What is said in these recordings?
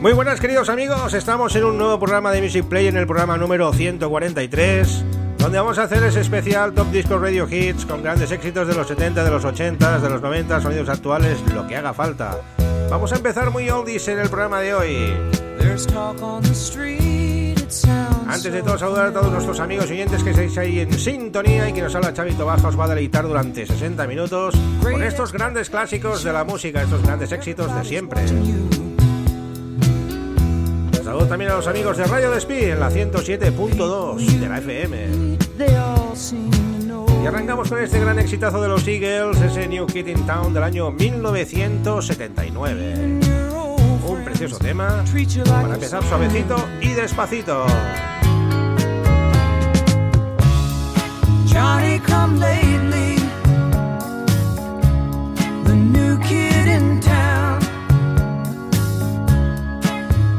Muy buenas queridos amigos, estamos en un nuevo programa de Music Play en el programa número 143 donde vamos a hacer ese especial Top Disco Radio Hits con grandes éxitos de los 70, de los 80, de los 90, sonidos actuales, lo que haga falta. Vamos a empezar muy oldies en el programa de hoy. Antes de todo saludar a todos nuestros amigos y oyentes que estáis ahí en sintonía y que nos habla Chavito Baja os va a deleitar durante 60 minutos con estos grandes clásicos de la música, estos grandes éxitos de siempre. También a los amigos de Radio Despí en la 107.2 de la FM. Y arrancamos con este gran exitazo de los Eagles, ese New Kid in Town del año 1979. Un precioso tema para empezar suavecito y despacito.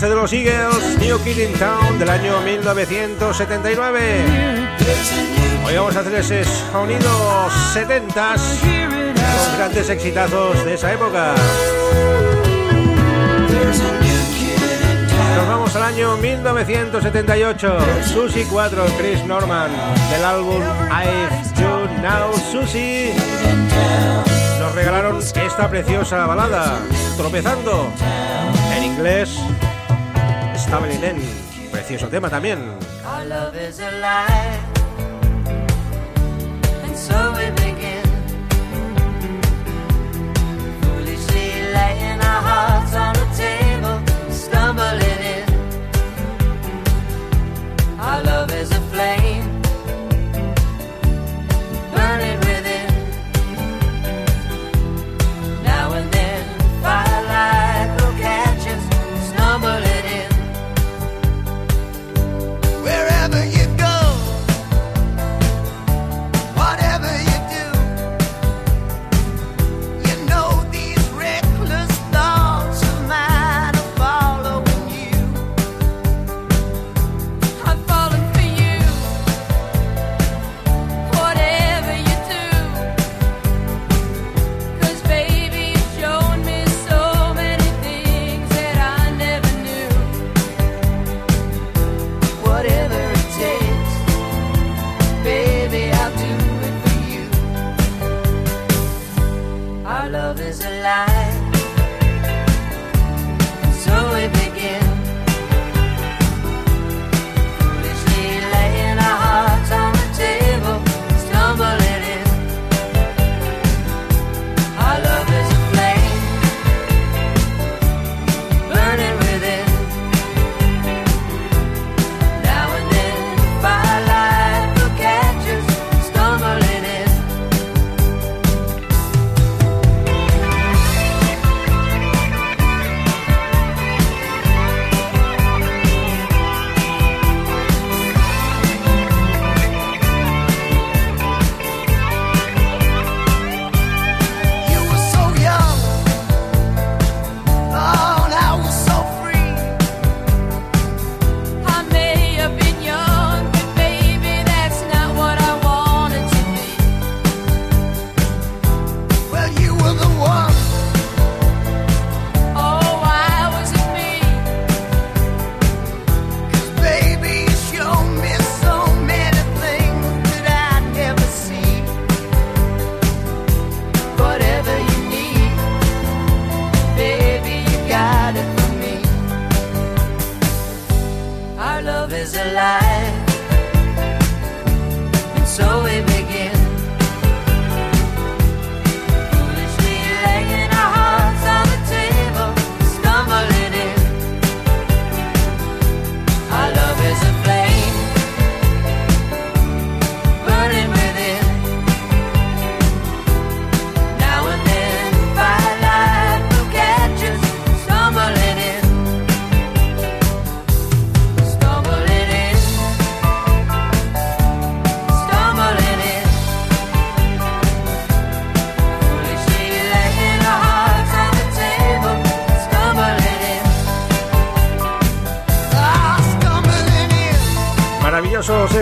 De los Eagles, New Kid in Town del año 1979. Hoy vamos a hacer ese sonido 70s con grandes exitazos de esa época. There's a new kid in town. año 1978. Susie 4, Chris Norman, del álbum I've You Now Susie. Nos regalaron esta preciosa balada, Tropezando, en inglés, Precioso tema también.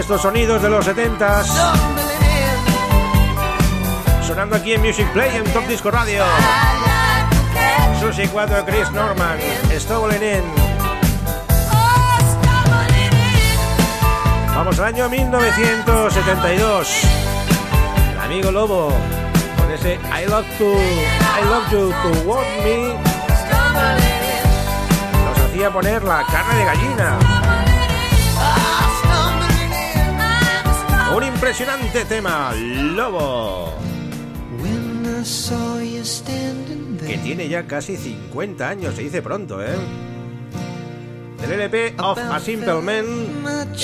Estos sonidos de los 70 Sonando aquí en Music Play en Top Disco Radio. Susie 4, Chris Norman, Stumbling In. Vamos al año 1972. El amigo Lobo con ese I love to I love you to want me nos hacía poner la carne de gallina. Un impresionante tema, Lobo. Que tiene ya casi 50 años, se dice pronto, ¿eh? Del LP of a Simple Man,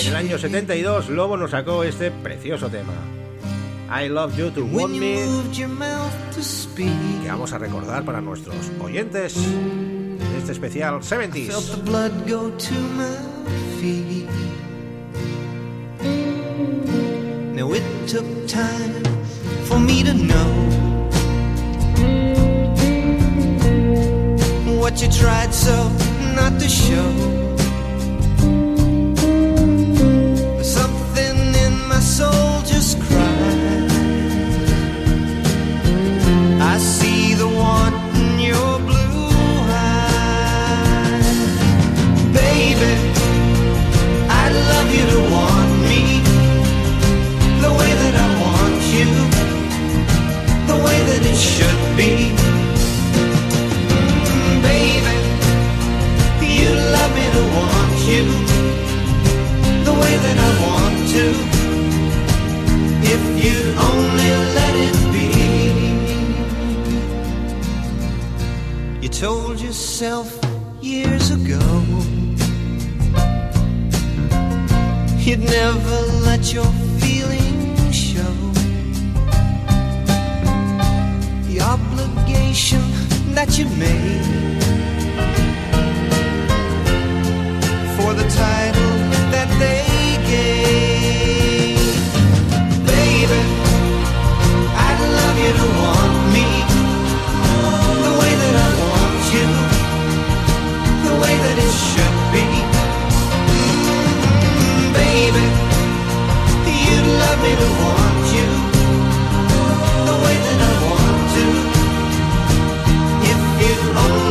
en el año 72, Lobo nos sacó este precioso tema. I Love You to Want Me, que vamos a recordar para nuestros oyentes en este especial 70s. Took time for me to know what you tried so not to show. it should be. Baby, you love me to want you the way that I want to. If you'd only let it be. You told yourself years ago you'd never let your feelings obligation that you made for the title that they gave. Baby, I'd love you to want me the way that I want you, the way that it should be. Baby, you'd love me to want you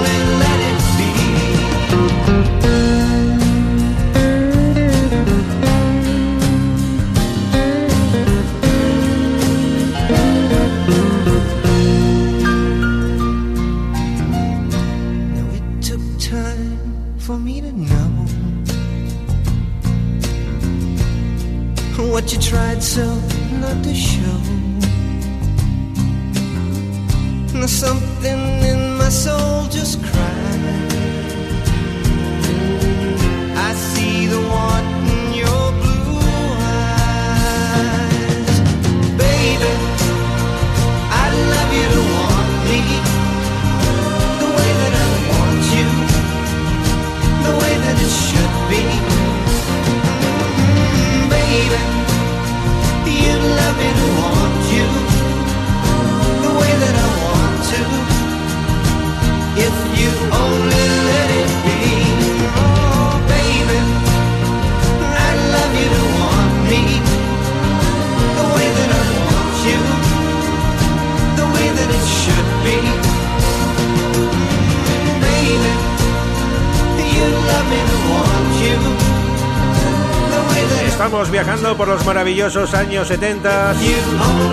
por los maravillosos años 70,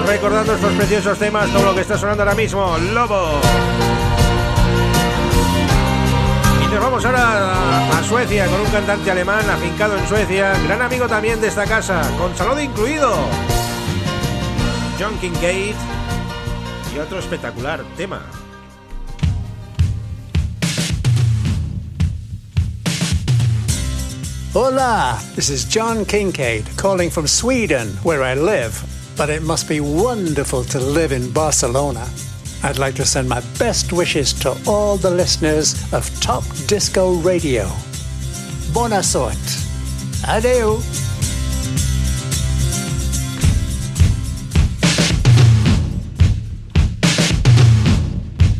recordando estos preciosos temas como lo que está sonando ahora mismo, Lobo. Y nos vamos ahora a, a Suecia con un cantante alemán afincado en Suecia, gran amigo también de esta casa, con saludo incluido. John Kincaid y otro espectacular tema. Hola, this is John Kincaid calling from Sweden, where I live, but it must be wonderful to live in Barcelona. I'd like to send my best wishes to all the listeners of Top Disco Radio. Buona sorte. Adeu.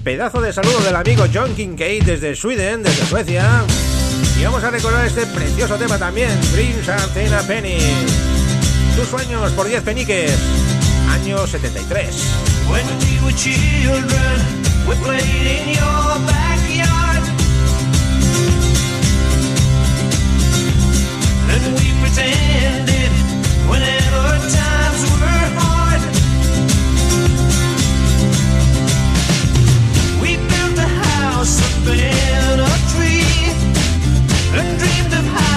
Pedazo de saludo del amigo John Kincaid desde Sweden, desde Suecia. Y vamos a recordar este precioso tema también, Dreams and Penny. Tus sueños por 10 peniques, año 73. When we were children, we played in your backyard. And we pretended whenever times were hard. We built a house up in a tree and dreamed of how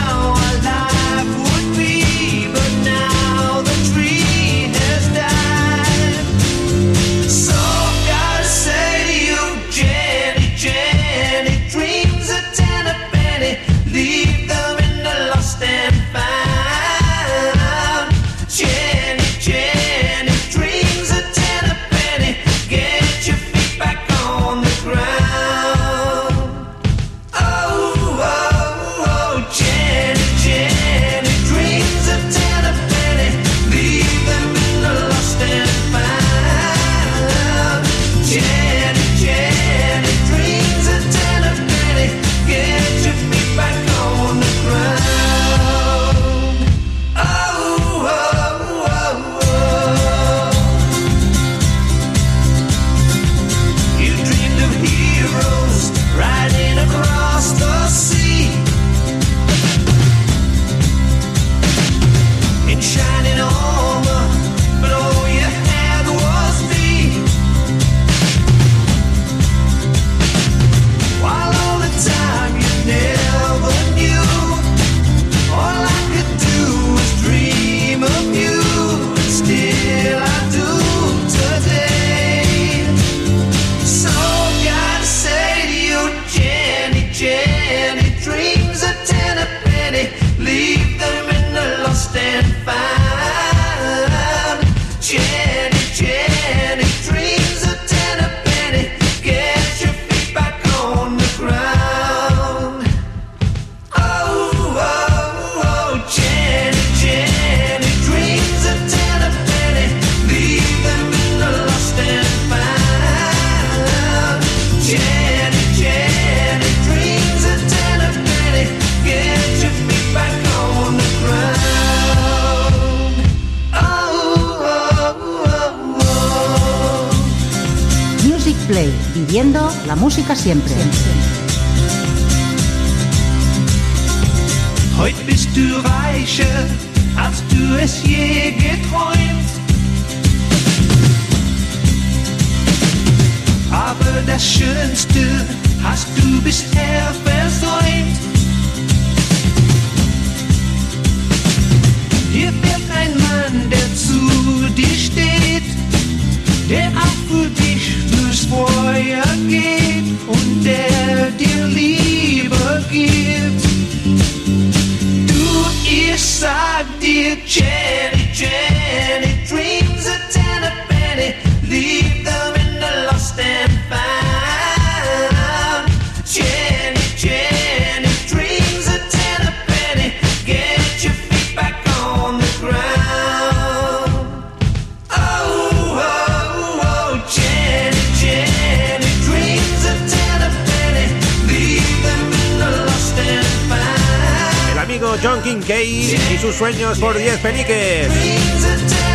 Kincaid y sus sueños por 10 peniques.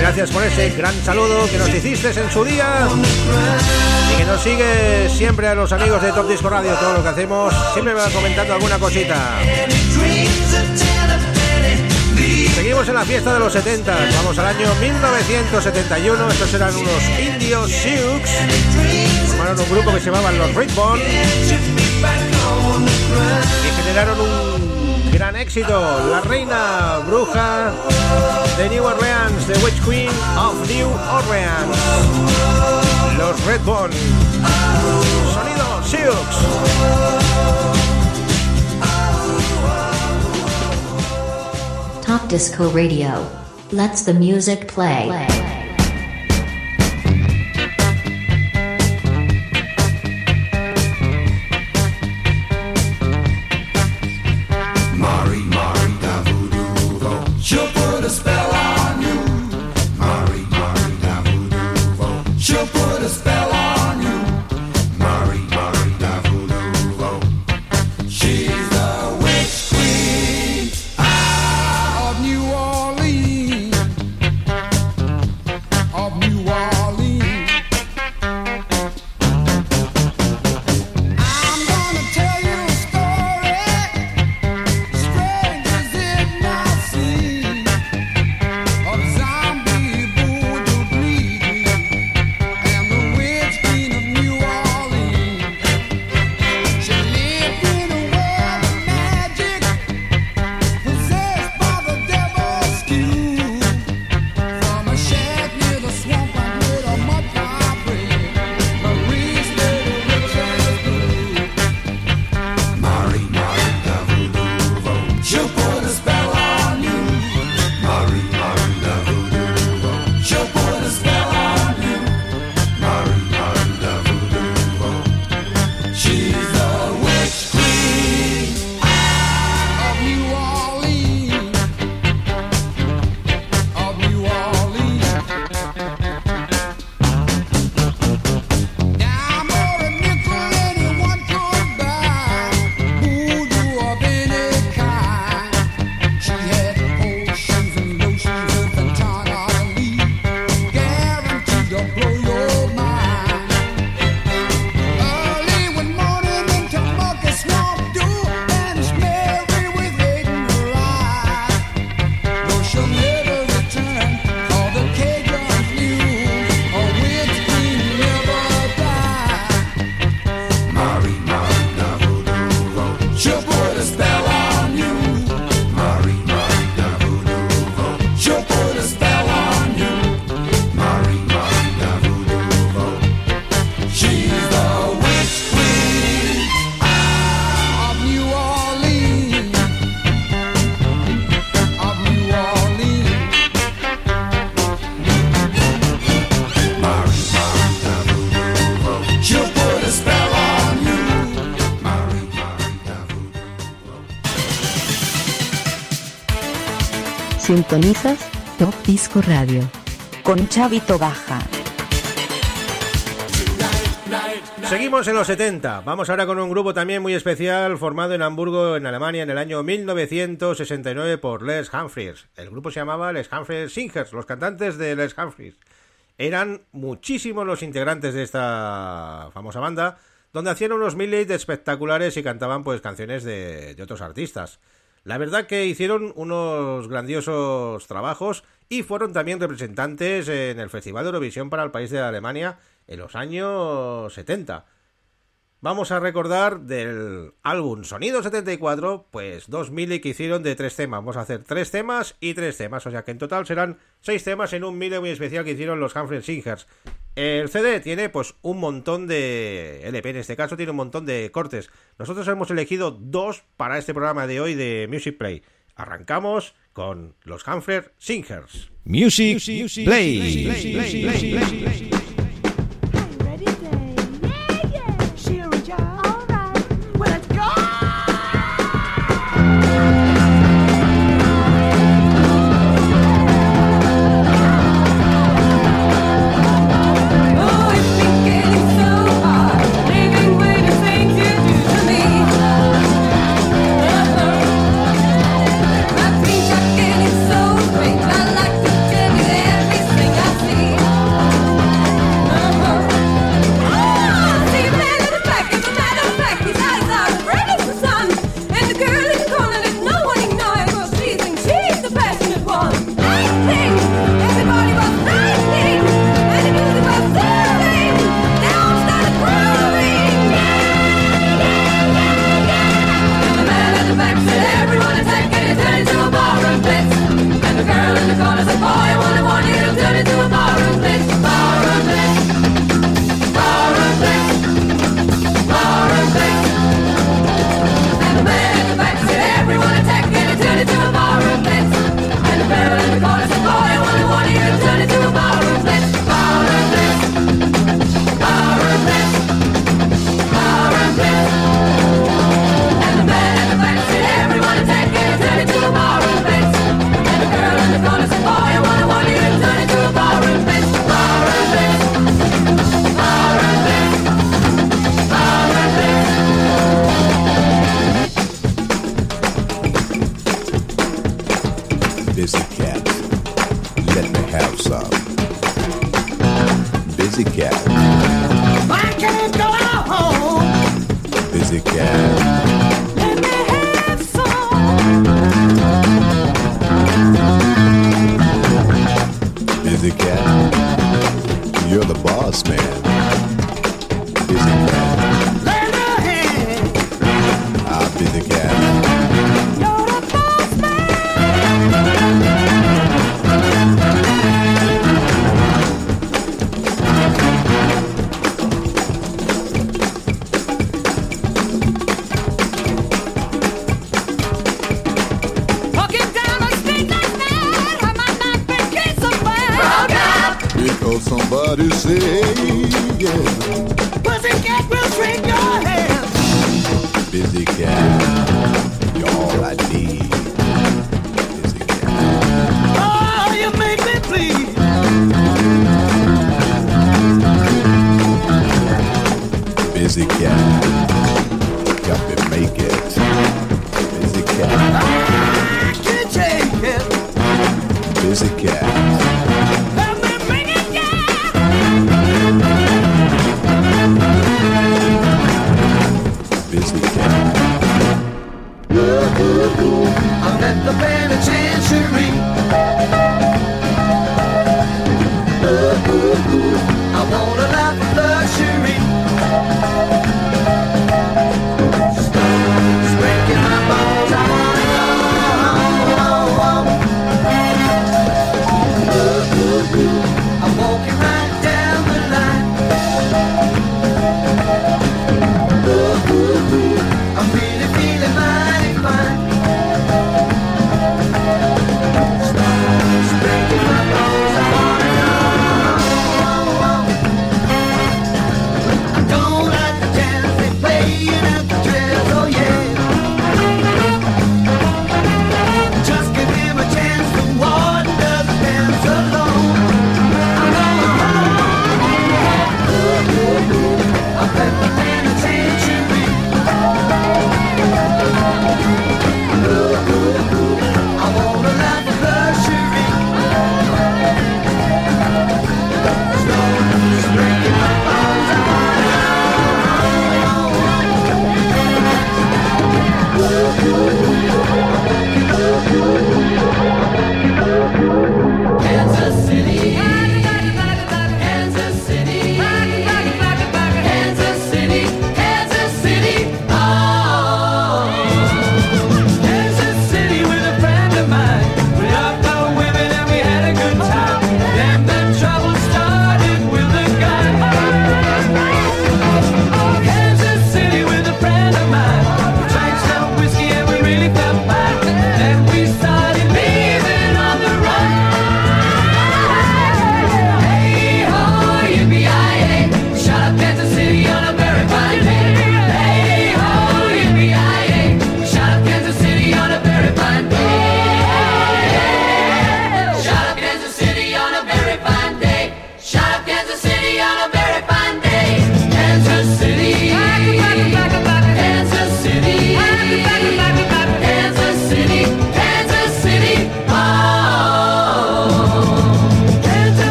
Gracias por ese gran saludo que nos hiciste en su día y que nos sigue siempre a los amigos de Top Disco Radio. Todo lo que hacemos siempre me va comentando alguna cosita. Seguimos en la fiesta de los 70. Vamos al año 1971. Estos eran unos indios Sioux. Formaron un grupo que se llamaban los Redbone y generaron un éxito. La reina bruja de New Orleans, The Witch Queen of New Orleans. Los Redbone. Sonido Sioux. Top Disco Radio. Let's the music play. Mari, Sintonizas Top Disco Radio con Chavito Baja. Seguimos en los 70. Vamos ahora con un grupo también muy especial formado en Hamburgo, en Alemania, en el año 1969 por Les Humphries. El grupo se llamaba Les Humphries Singers, los cantantes de Les Humphries. Eran muchísimos los integrantes de esta famosa banda, donde hacían unos miles de espectaculares y cantaban pues canciones de otros artistas. La verdad que hicieron unos grandiosos trabajos y fueron también representantes en el Festival de Eurovisión para el país de Alemania en los años 70 vamos a recordar del álbum Sonido 74, pues 2000 que hicieron de tres temas. Vamos a hacer tres temas y tres temas, o sea que en total serán seis temas en un mile muy especial que hicieron los Humphrey Singers. El CD tiene pues un montón de LP, en este caso tiene un montón de cortes. Nosotros hemos elegido dos para este programa de hoy de Music Play. Arrancamos con los Humphrey Singers. Music, Play.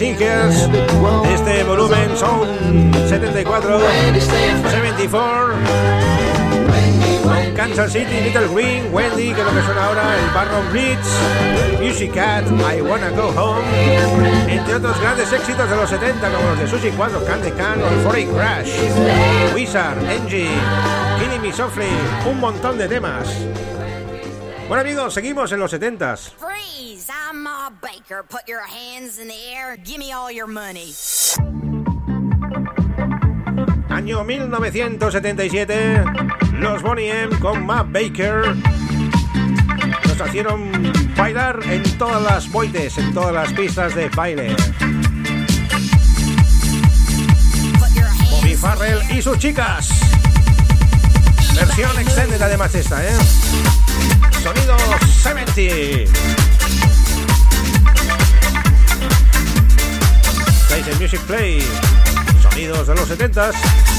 Este volumen son 74, 74. Kansas City, Little Green, Wendy, que es lo que suena ahora, el Barron Bridge, Music Cat, I Wanna Go Home, entre otros grandes éxitos de los 70 como los de Susie 4, Candy Can o el Foreign Crash, Wizard, Angie, Killing Me Softly, un montón de temas. Bueno amigos, seguimos en los 70s. Freeze, I'm Bob Baker. Put your hands in the there, give me all your money. Año 1977, los Bonnie M con Matt Baker nos hicieron bailar en todas las boites, en todas las pistas de baile. Bobby Farrell y sus chicas. Versión extendida de esta, ¿eh? Sonido 70. de Music Play. Sonidos de los 70s.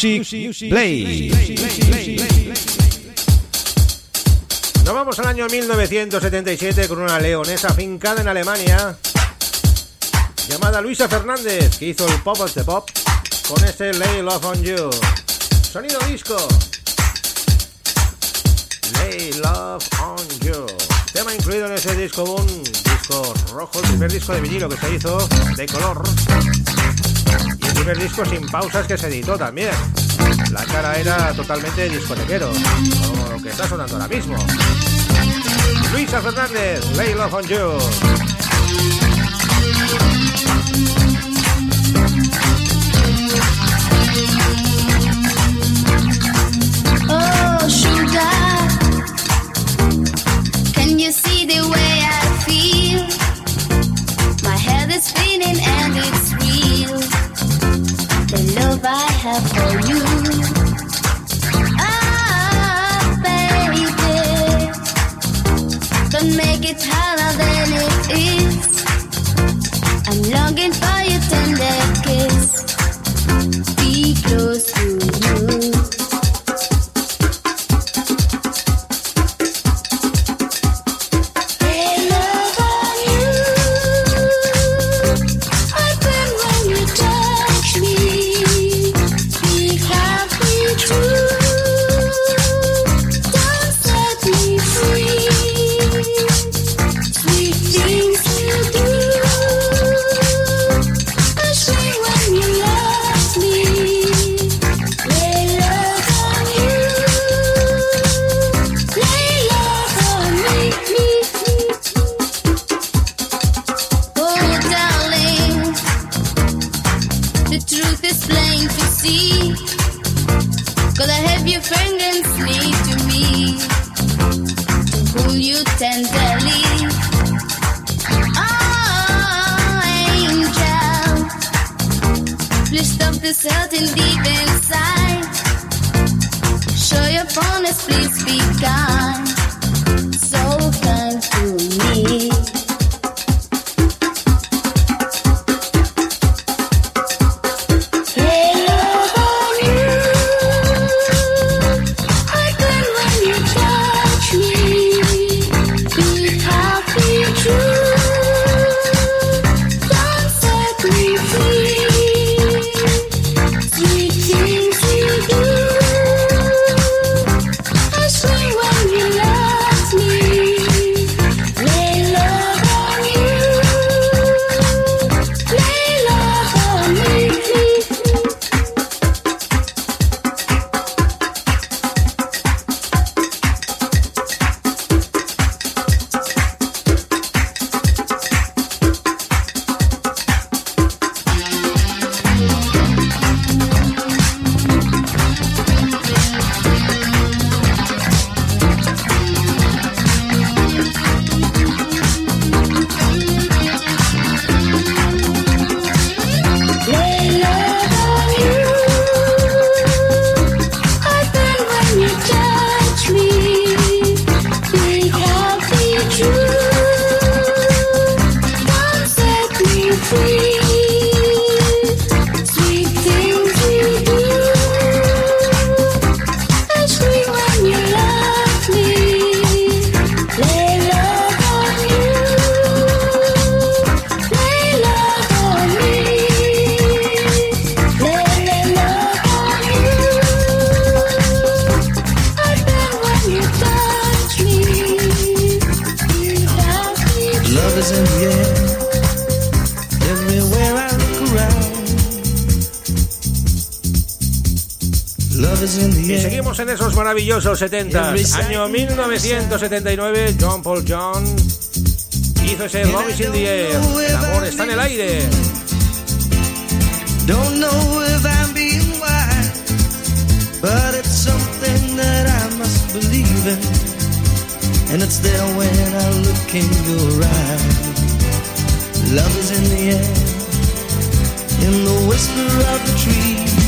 Music Play. Nos vamos al año 1977 con una leonesa fincada en Alemania llamada Luisa Fernández que hizo el Pop of the Pop con ese Lay Love on You. Sonido disco. Lay Love on You. Tema incluido en ese disco boom, disco rojo, el primer disco de vinilo que se hizo de color. Disco sin pausas que se editó también. La cara era totalmente discotequero, como lo que está sonando ahora mismo. Luisa Fernández, Lay Love on You. I have for you. Ah, baby, don't make it harder than it is. I'm longing for your tender kiss. Be close to you. Esos maravillosos 70 Año 1979, John Paul John hizo ese Love is in the Air. El amor está en el aire. Don't know if I'm being wise, but it's something that I must believe in. And it's there when I look in your eyes. Love is in the air, in the whisper of the tree.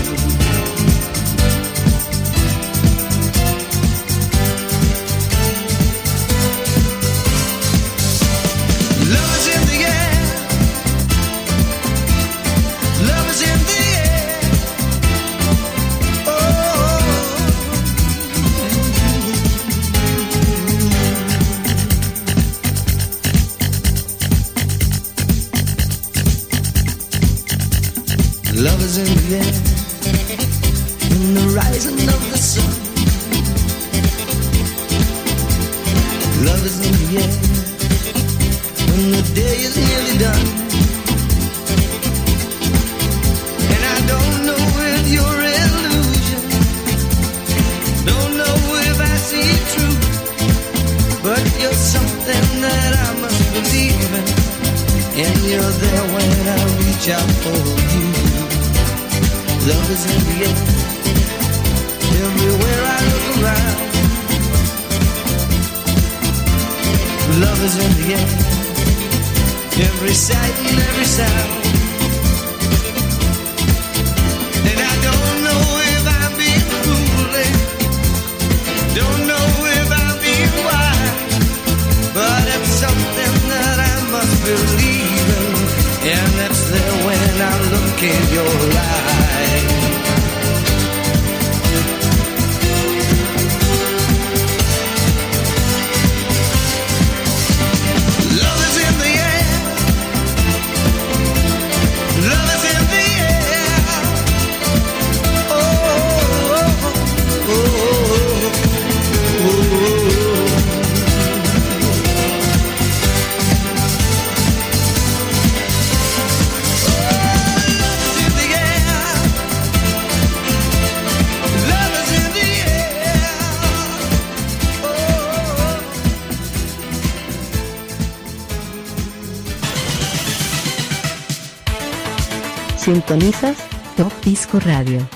Sintonizas Top Disco Radio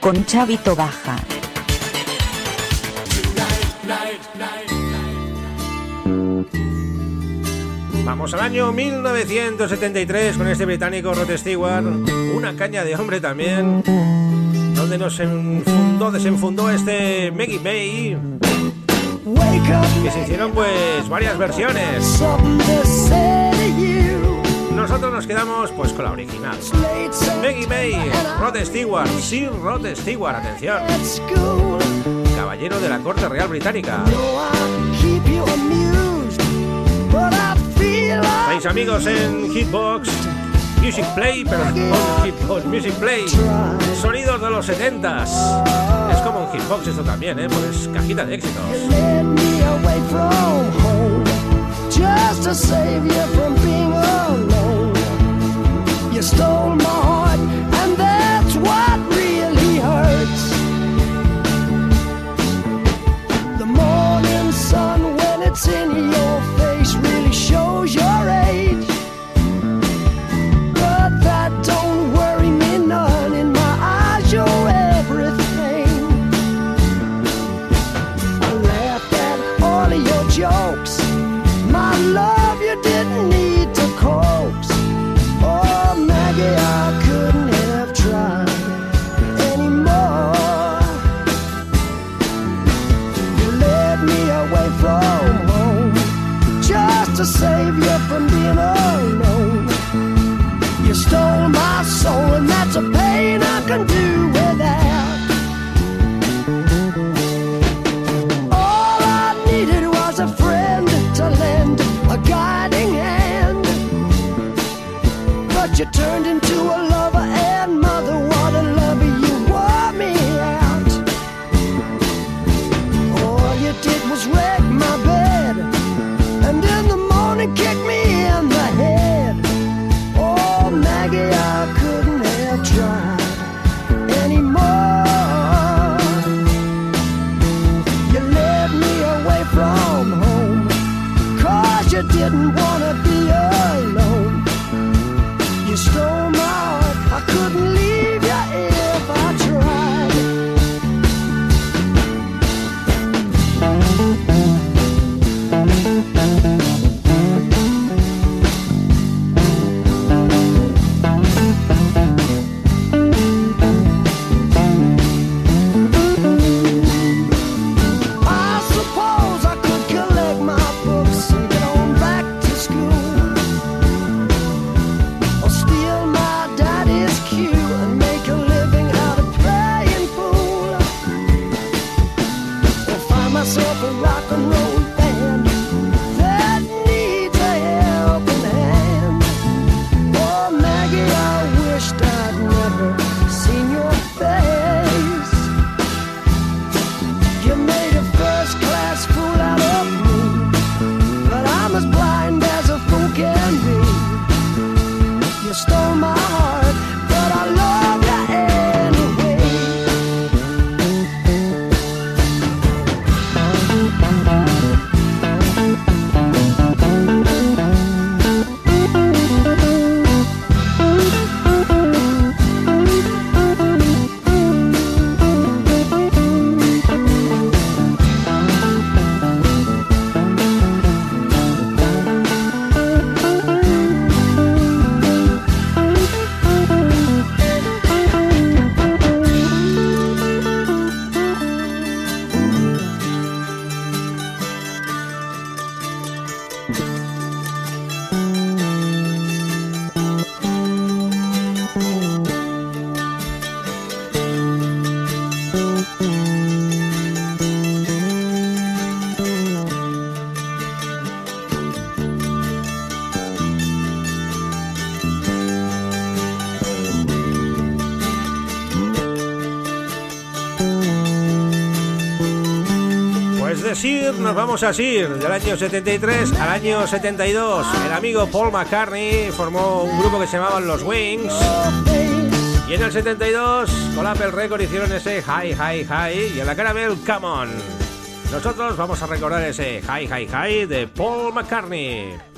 con Chavito Baja. Vamos al año 1973 con este británico Rod Stewart, una caña de hombre también, donde nos enfundó, desenfundó este Maggie May. Que se hicieron pues varias versiones nosotros nos quedamos pues con la original. Maggie May, Rod Stewart, Sir Rod Stewart, atención. Caballero de la Corte Real Británica. Seis amigos en Hitbox. Music Play, perdón, Hitbox, Music Play. Sonidos de los 70 Es como un Hitbox esto también, ¿eh? Pues cajita de éxitos. you stole my heart, and that's what really hurts. The morning sun when it's in your You stole my soul, and that's a vamos a Sir, del año 73 al año 72. El amigo Paul McCartney formó un grupo que se llamaban Los Wings. Y en el 72, con Apple Record hicieron ese Hi, Hi, Hi y en la caramel Come On. Nosotros vamos a recordar ese Hi, Hi, Hi de Paul McCartney.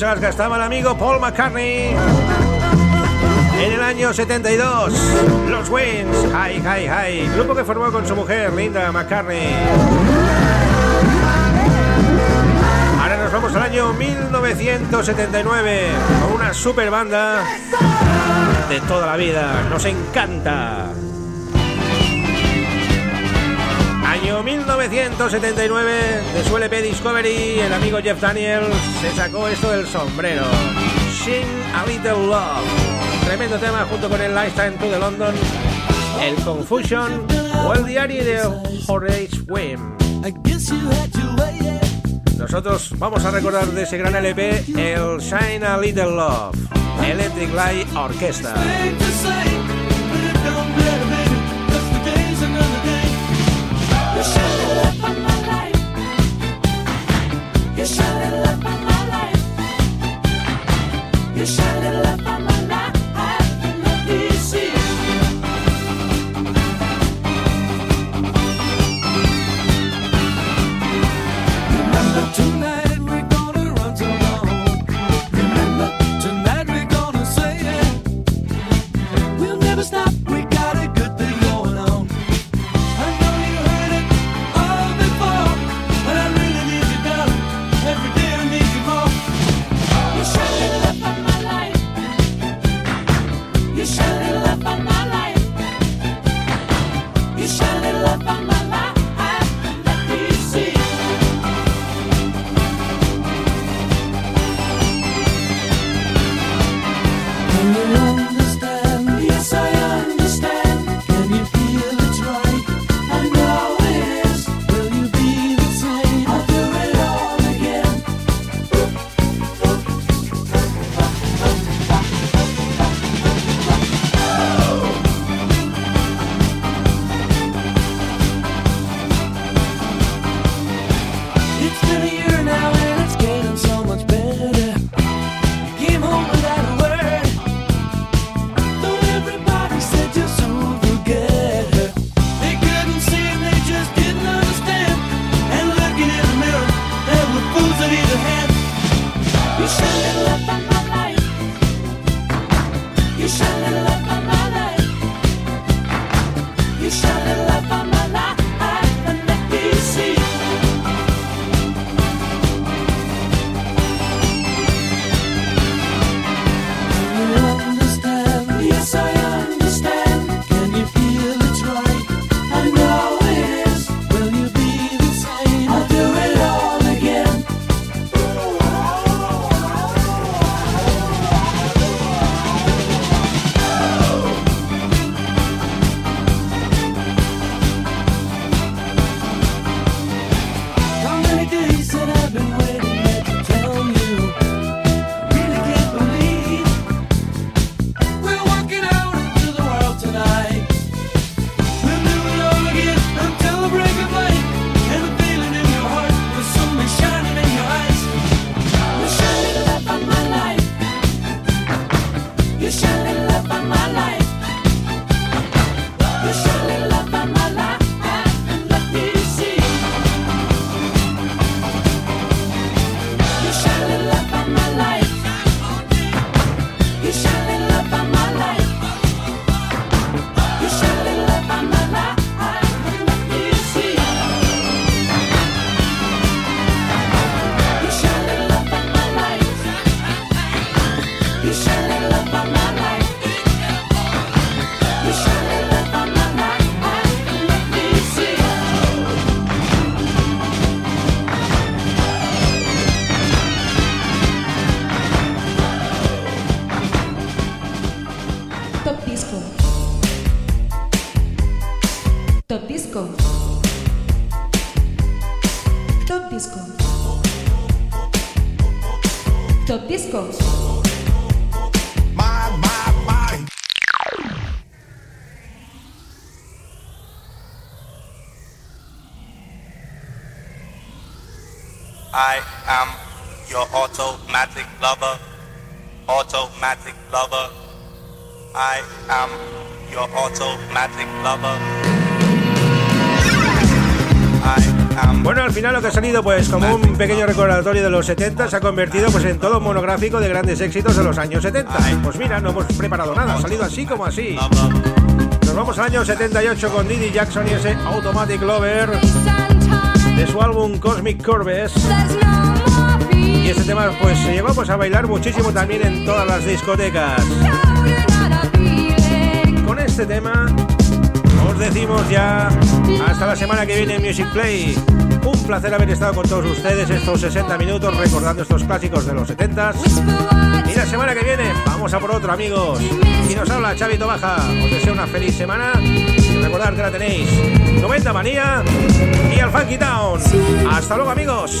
¿Cómo se las gastaba el amigo Paul McCartney? En el año 72, los Wings, Hi, Hi, Hi, grupo que formó con su mujer Linda McCartney. Ahora nos vamos al año 1979 con una super banda de toda la vida. Nos encanta. Año 1979, de su LP Discovery, el amigo Jeff Daniels se sacó esto del sombrero. Sing a Little Love. Tremendo tema junto con el Lifetime to the London, el Confusion o el diario de Horace Wim. Nosotros vamos a recordar de ese gran LP el Shine a Little Love, Electric Light Orchestra. pues como un pequeño recordatorio de los 70, se ha convertido pues en todo un monográfico de grandes éxitos de los años 70. Pues mira, no hemos preparado nada, ha salido así como así. Nos vamos al año 78 con Didi Jackson y ese Automatic Lover de su álbum Cosmic Curves. Y este tema pues se llevó pues, a bailar muchísimo también en todas las discotecas. Con este tema os decimos ya hasta la semana que viene en Music Play. Un placer haber estado con todos ustedes estos 60 minutos recordando estos clásicos de los 70s. Y la semana que viene vamos a por otro, amigos. Y nos habla Chavito Baja. Os deseo una feliz semana. Y recordad que la tenéis. 90 Manía y al Funky Town. Hasta luego, amigos.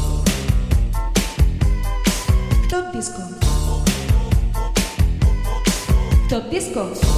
Top Disco. Top Disco.